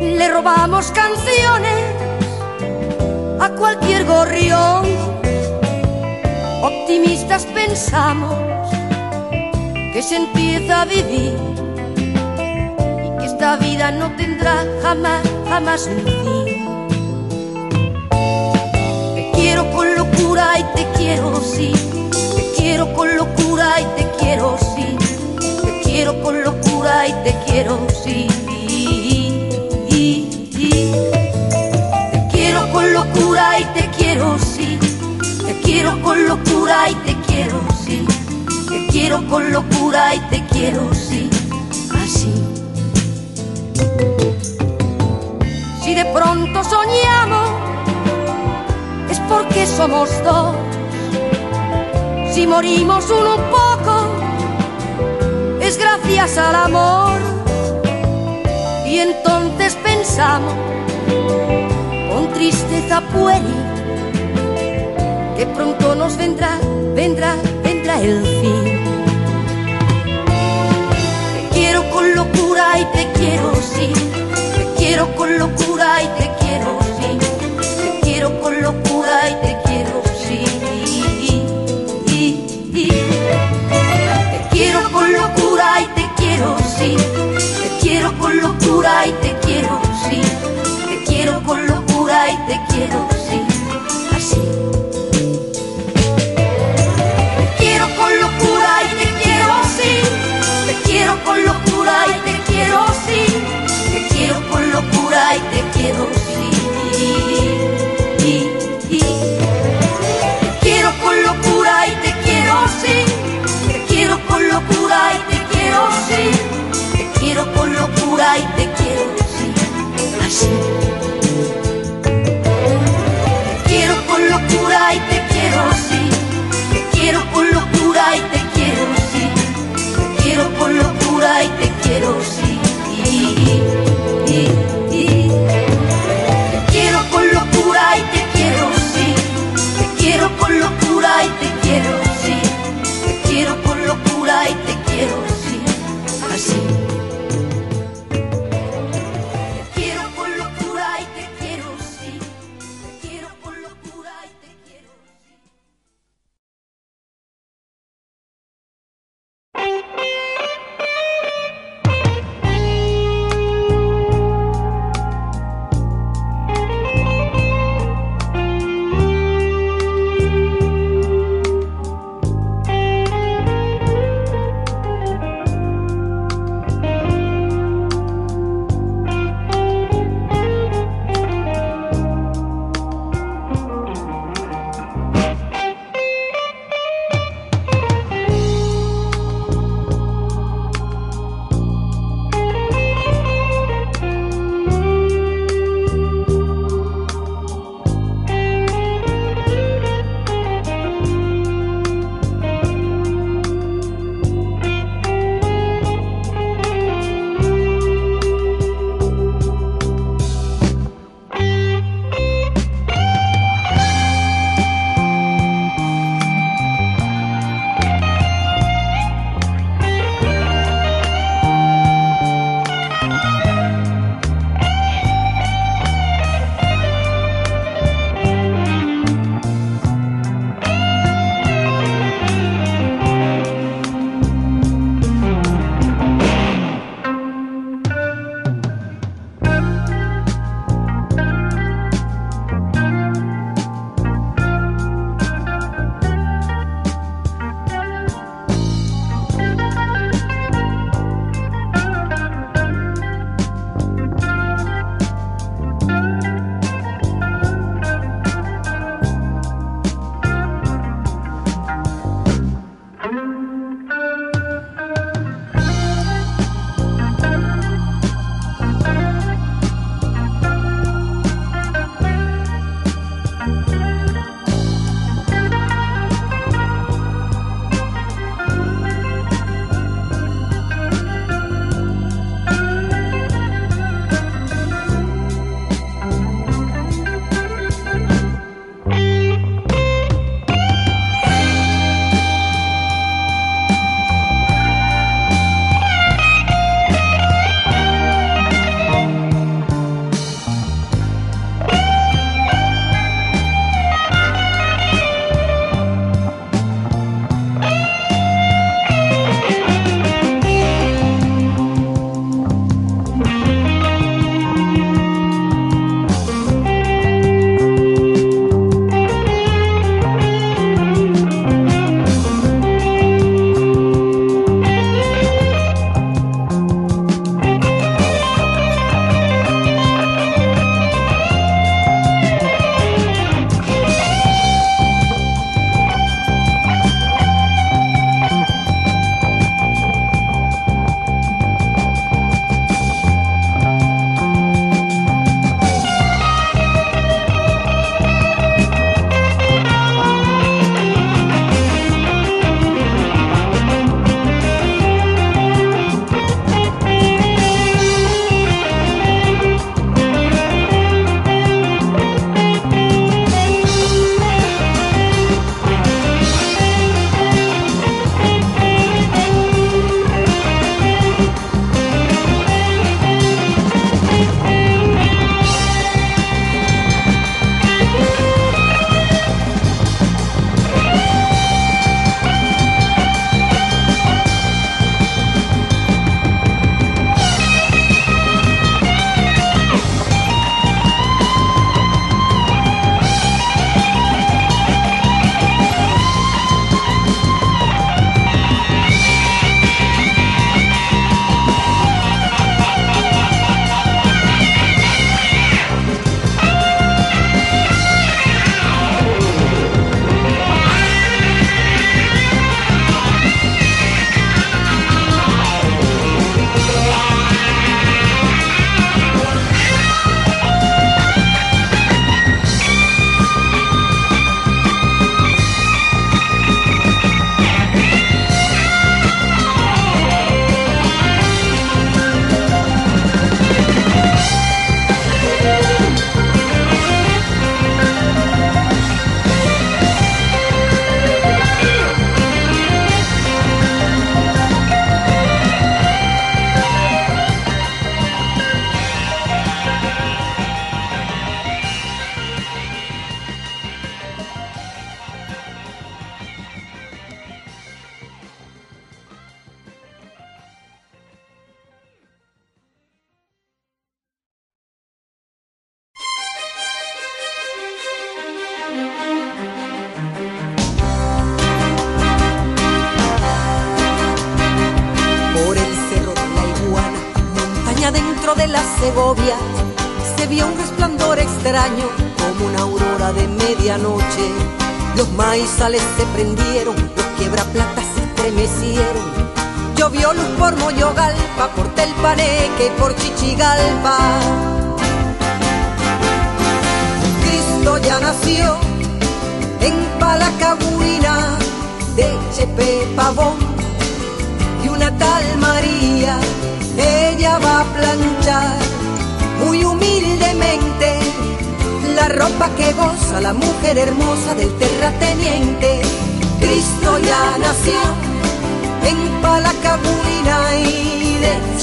le robamos canciones a cualquier gorrión. Optimistas pensamos que se empieza a vivir y que esta vida no tendrá jamás, jamás un fin. Te quiero con locura y te quiero sí. Te quiero con locura y te quiero sí. Te quiero con locura y te quiero sí. Te quiero con locura y te quiero sí. Te quiero con locura y te quiero sí. Te quiero con locura y te quiero sí. Así. Si de pronto soñamos es porque somos dos. Si morimos uno un poco es gracias al amor. Y entonces pensamos con tristeza pueril que pronto nos vendrá, vendrá, vendrá el fin. Te quiero con locura y te quiero sí. Te quiero con locura y te quiero sí. Te quiero con locura y te quiero sí. Te quiero con locura y te quiero sí. Y te quiero sí. Te quiero con locura y te quiero sí. Así. Te quiero con locura y te quiero sí. Te quiero con locura y te quiero sí. Te quiero con locura y te quiero sí. Te quiero con locura y te quiero sí. Te quiero con locura y te quiero sí. Te quiero con locura y te quiero sí.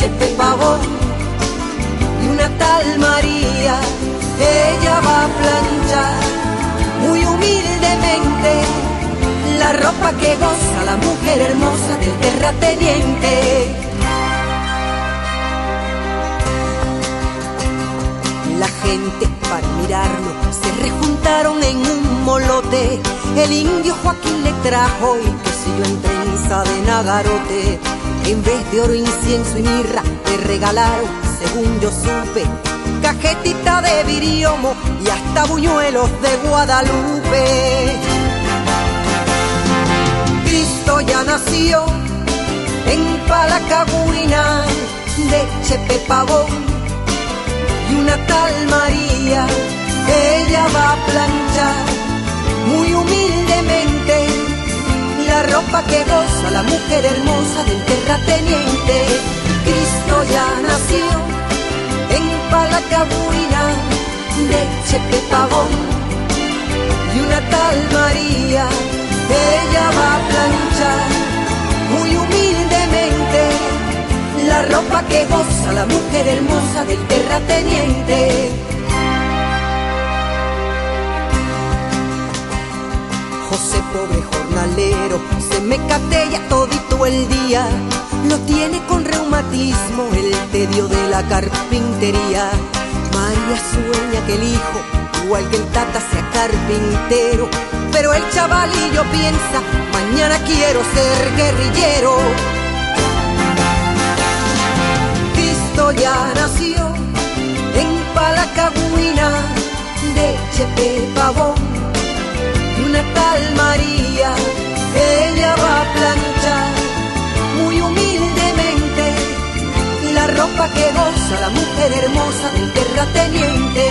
Chepe Pavón y una tal María, ella va a planchar muy humildemente la ropa que goza la mujer hermosa del terrateniente. La gente para mirarlo se rejuntaron en un molote. El indio Joaquín le trajo y quesillo en trenza de nagarote. En vez de oro, incienso y mirra, le regalaron, según yo supe, cajetita de viriomo y hasta buñuelos de Guadalupe. Cristo ya nació en Palacabuina de Chepe Pavón y una tal María, ella va a planchar muy humildemente la ropa que goza la mujer hermosa del terrateniente. Cristo ya nació en Palacabuina de Chepe Pavón y una tal María, ella va a planchar muy humildemente la ropa que goza la mujer hermosa del terrateniente. José, pobre jornalero, se me catella todito el día. Lo tiene con reumatismo el tedio de la carpintería. María sueña que el hijo, igual que el tata, sea carpintero. Pero el chavalillo piensa, mañana quiero ser guerrillero. Cristo ya nació en Palacabuina de Chepe Pavón tal María, ella va a planchar muy humildemente la ropa que goza la mujer hermosa del terrateniente.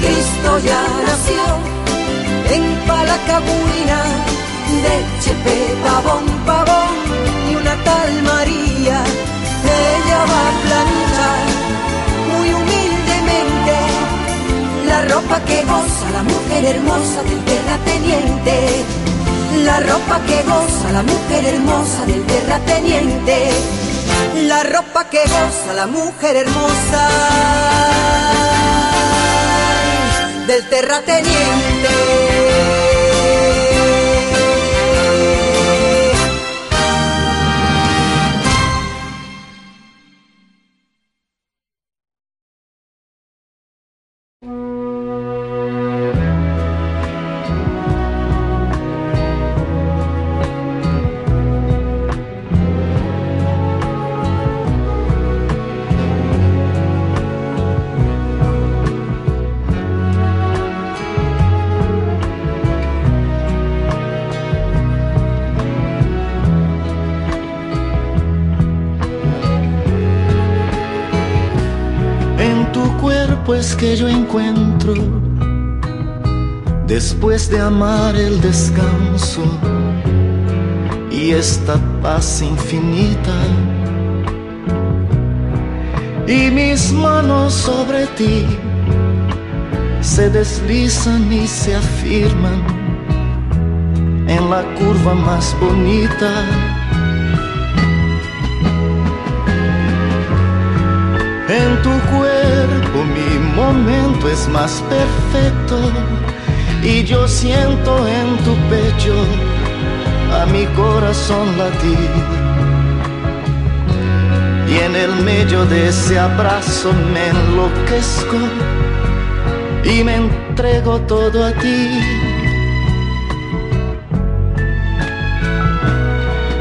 Cristo ya nació en Palacabuina de Chepe Pavón, Pavón y una tal María ella va a planchar la ropa que goza la mujer hermosa del terrateniente. La ropa que goza la mujer hermosa del terrateniente. La ropa que goza la mujer hermosa del terrateniente. Que yo encuentro, después de amar el descanso y esta paz infinita. Y mis manos sobre ti se deslizan y se afirman en la curva más bonita. En tu cuerpo mi momento es más perfecto y yo siento en tu pecho a mi corazón latir. Y en el medio de ese abrazo me enloquezco y me entrego todo a ti.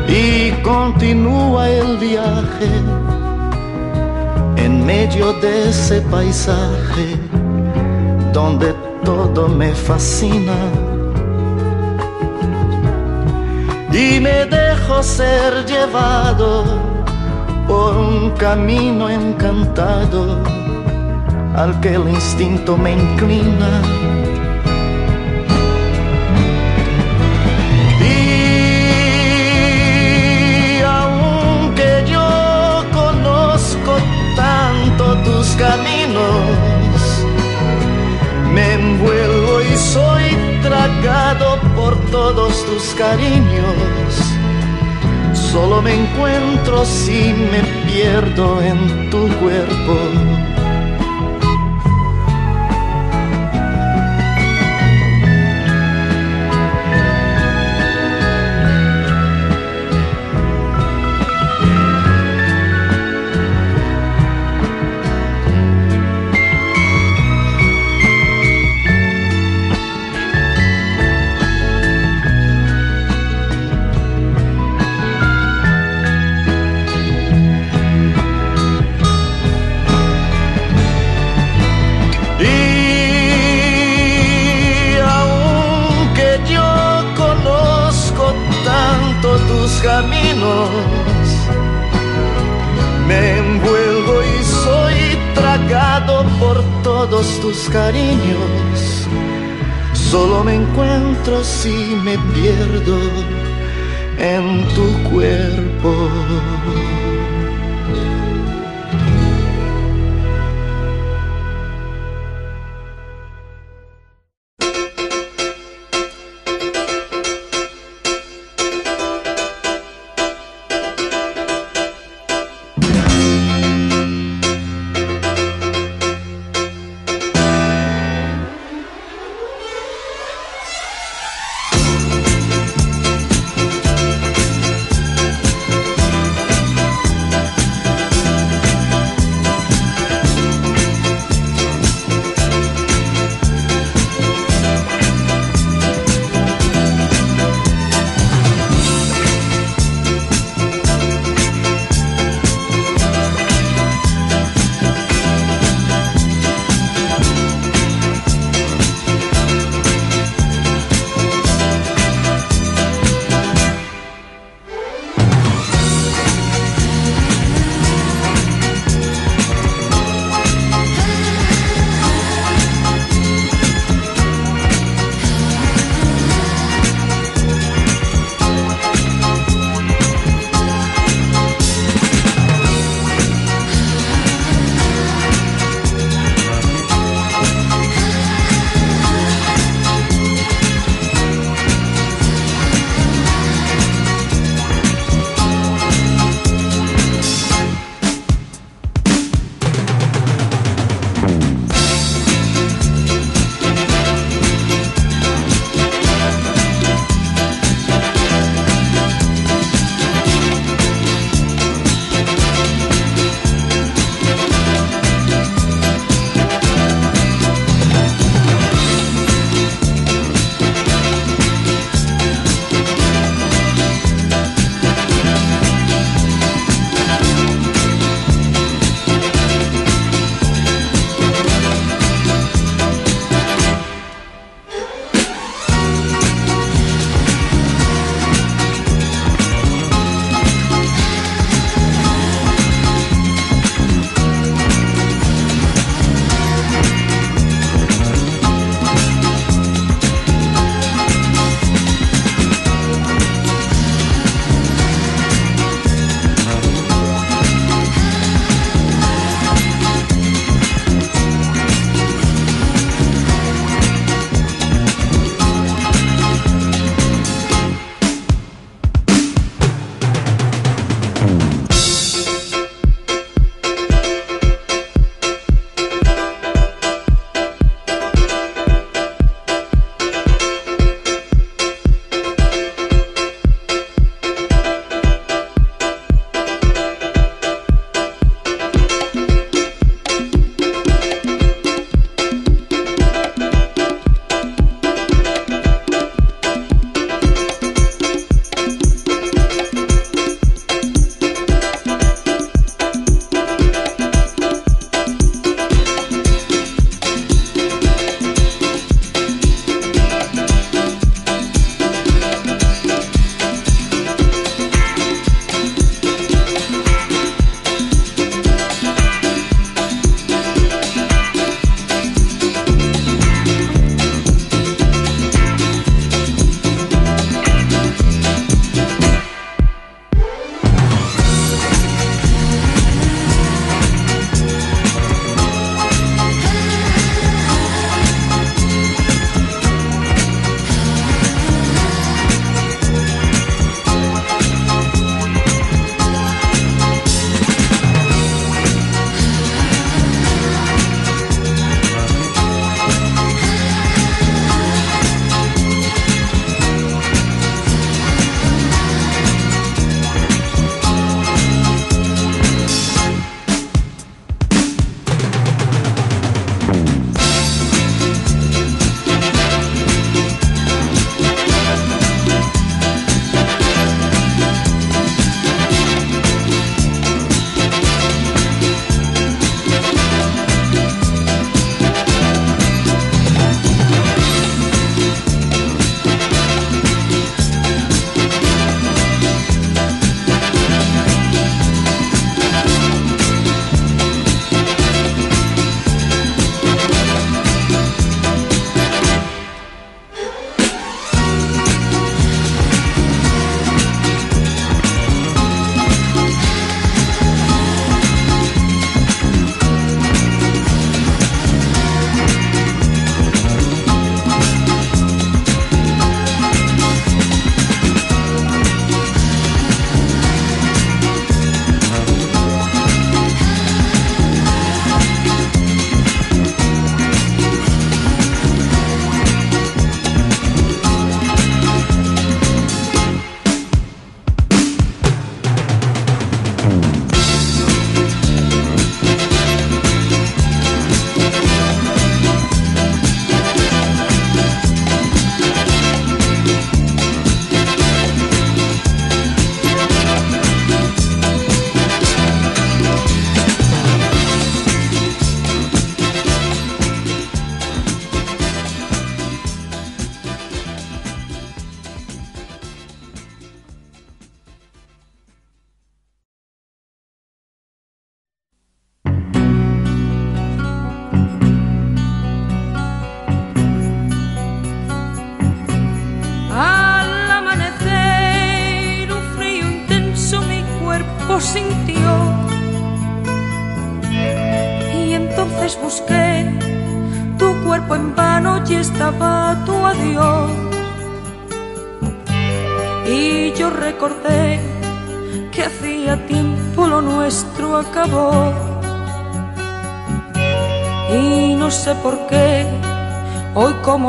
Y continúa el viaje en medio de ese paisaje donde todo me fascina. Y me dejo ser llevado por un camino encantado al que el instinto me inclina. Caminos, me envuelvo y soy tragado por todos tus cariños. Solo me encuentro si me pierdo en tu cuerpo. Cariños. Solo me encuentro si me pierdo en tu cuerpo.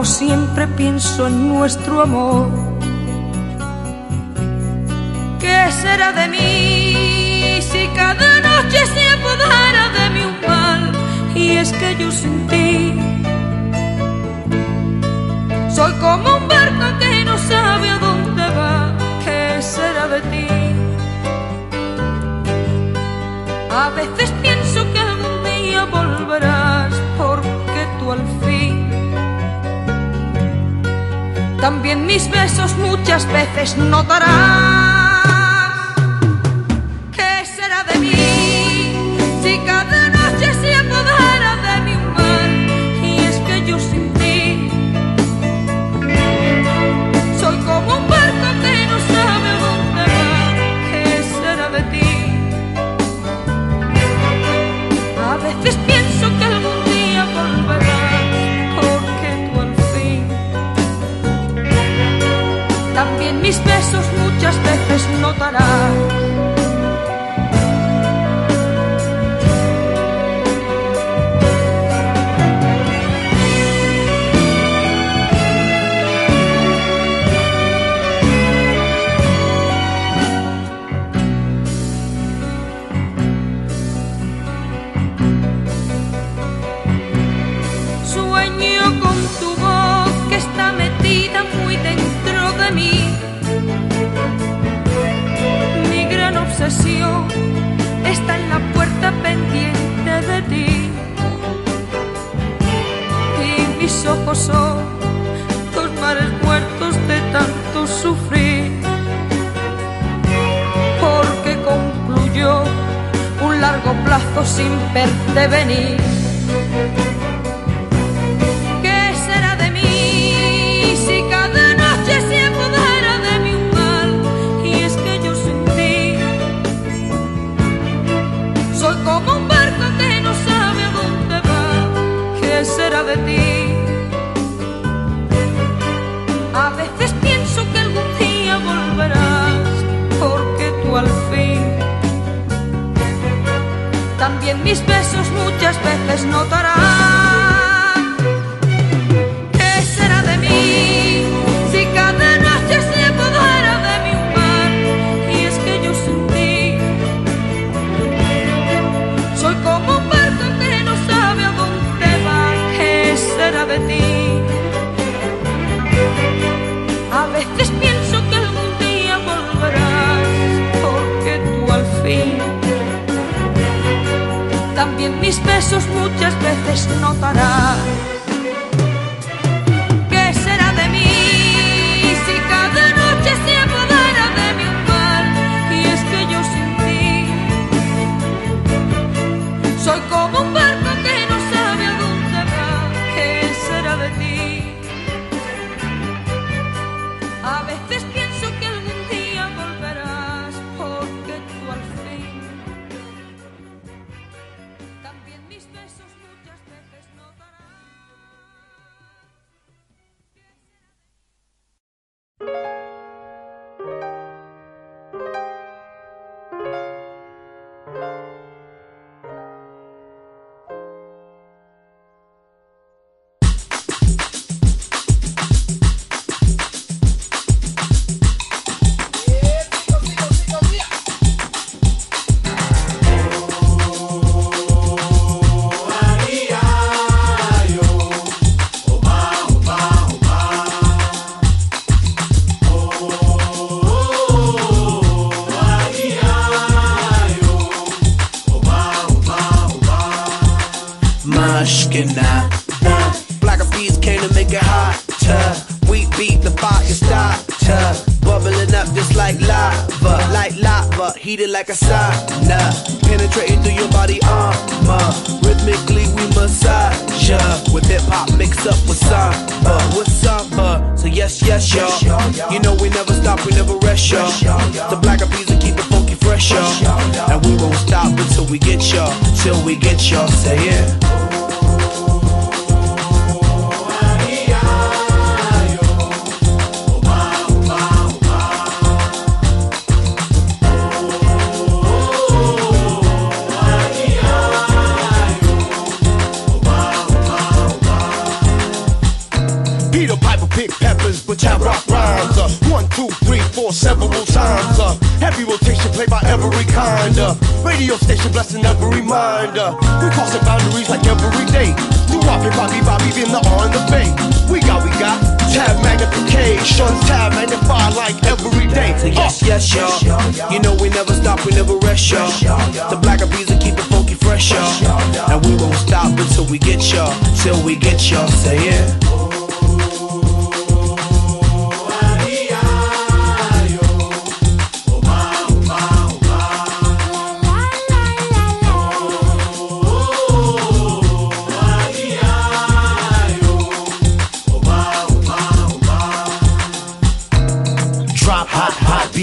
siempre pienso en nuestro amor. ¿Qué será de mí si cada noche se apodara de mi un mal? Y es que yo sin ti soy como un barco que no sabe a dónde va. ¿Qué será de ti? A veces También mis besos muchas veces notarán notarás. está en la puerta pendiente de ti. Y mis ojos son dos mares muertos de tanto sufrir. Porque concluyó un largo plazo sin verte venir. A veces pienso que algún día volverás, porque tú al fin. También mis besos muchas veces notarás. τις πέσος μου τις πέθες νοταράς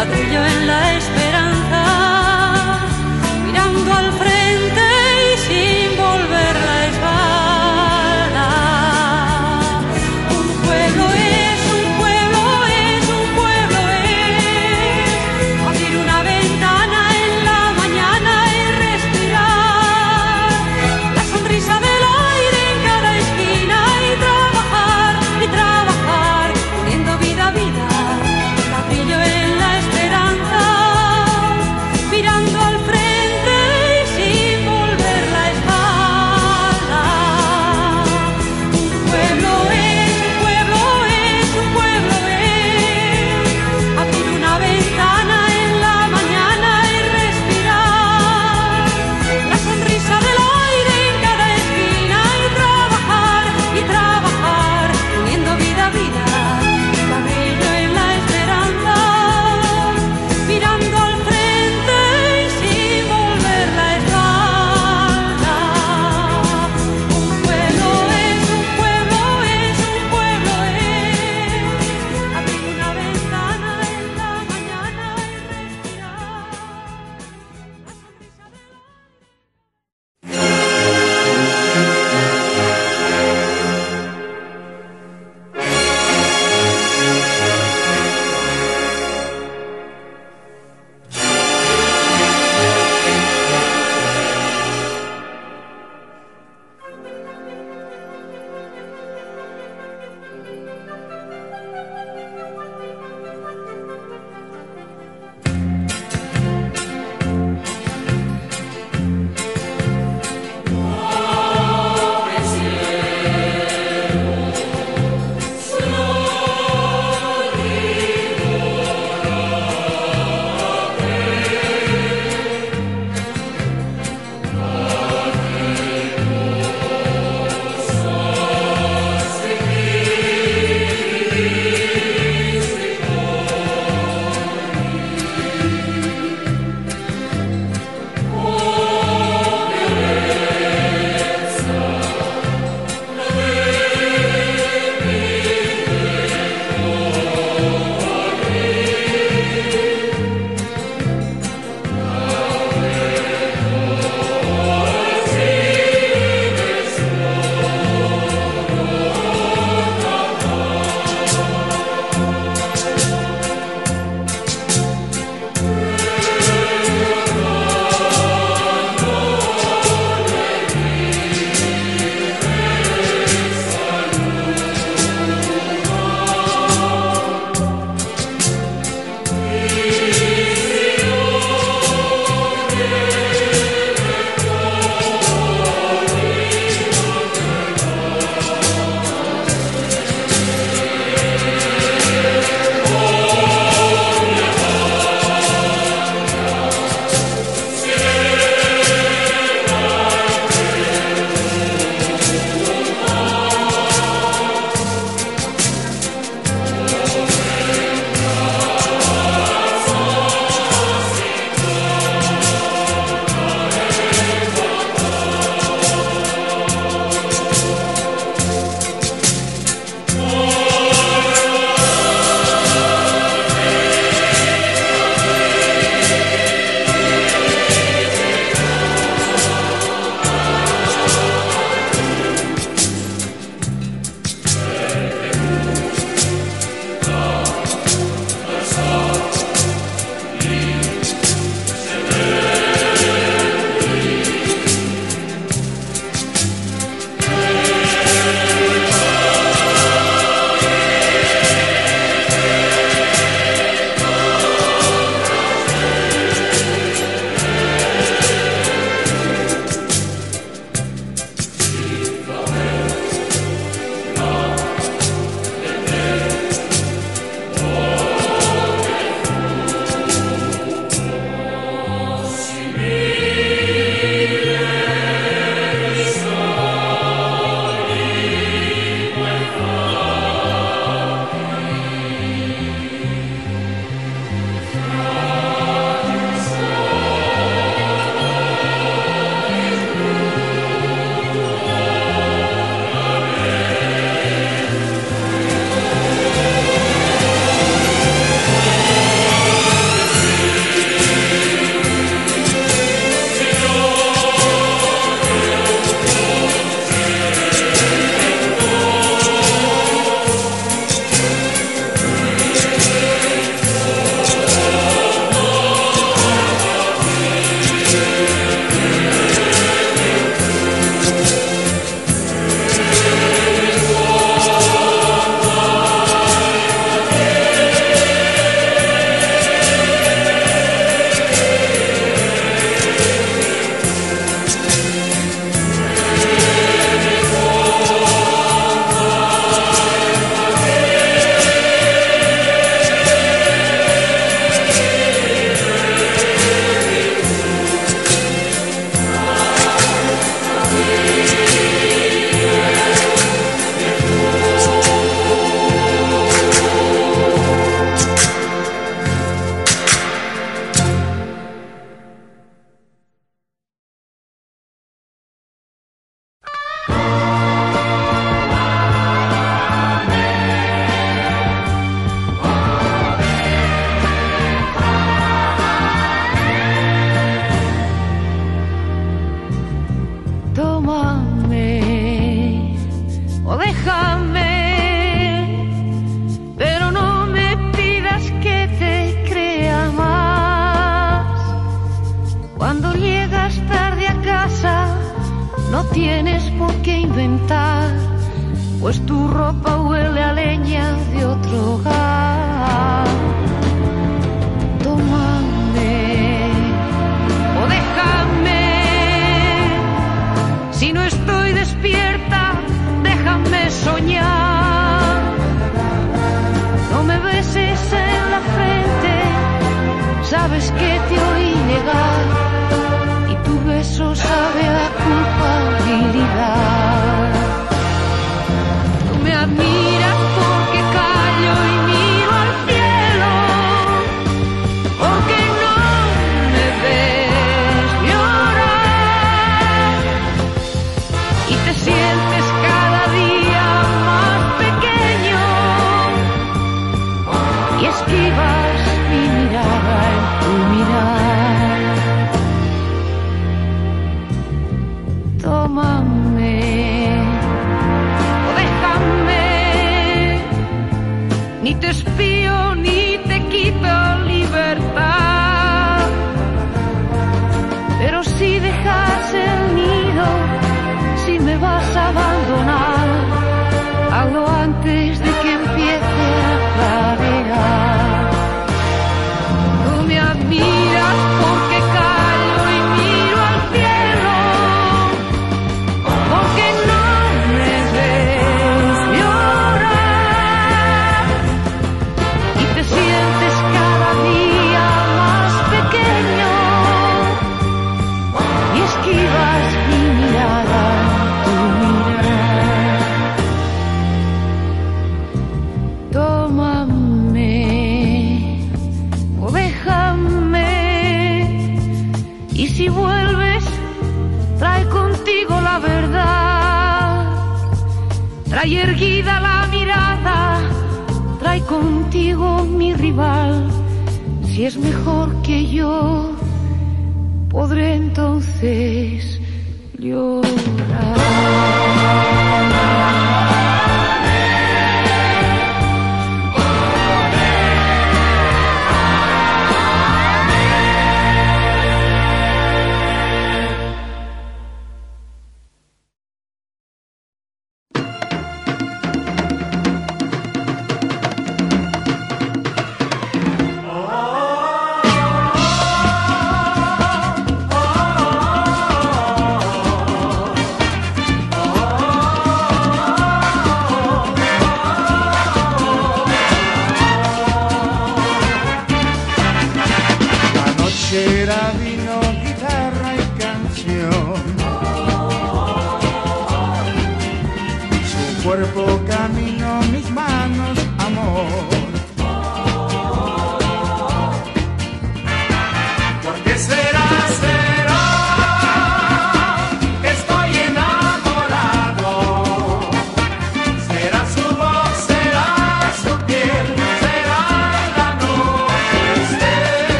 Ladrillo en la esperanza,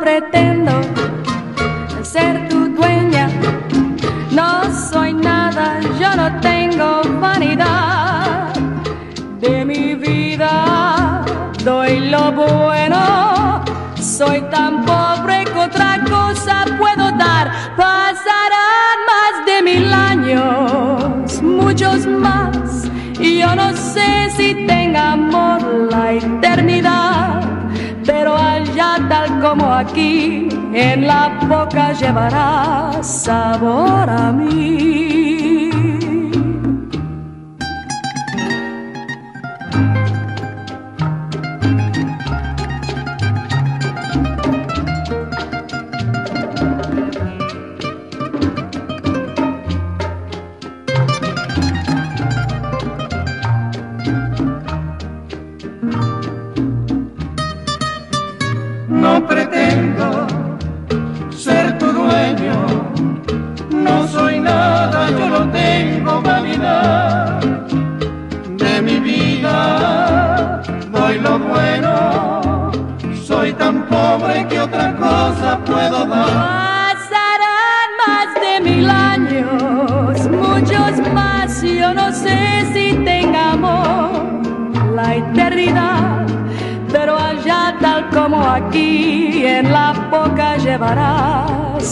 Pretendo ser tu dueña, no soy nada, yo no tengo vanidad de mi vida. Doy lo bueno, soy tan pobre que otra cosa puedo dar. Pasarán más de mil años, muchos más, y yo no sé si tenga amor la eternidad tal como aquí, en la boca llevará sabor a mí.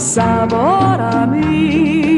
Sabor a mí,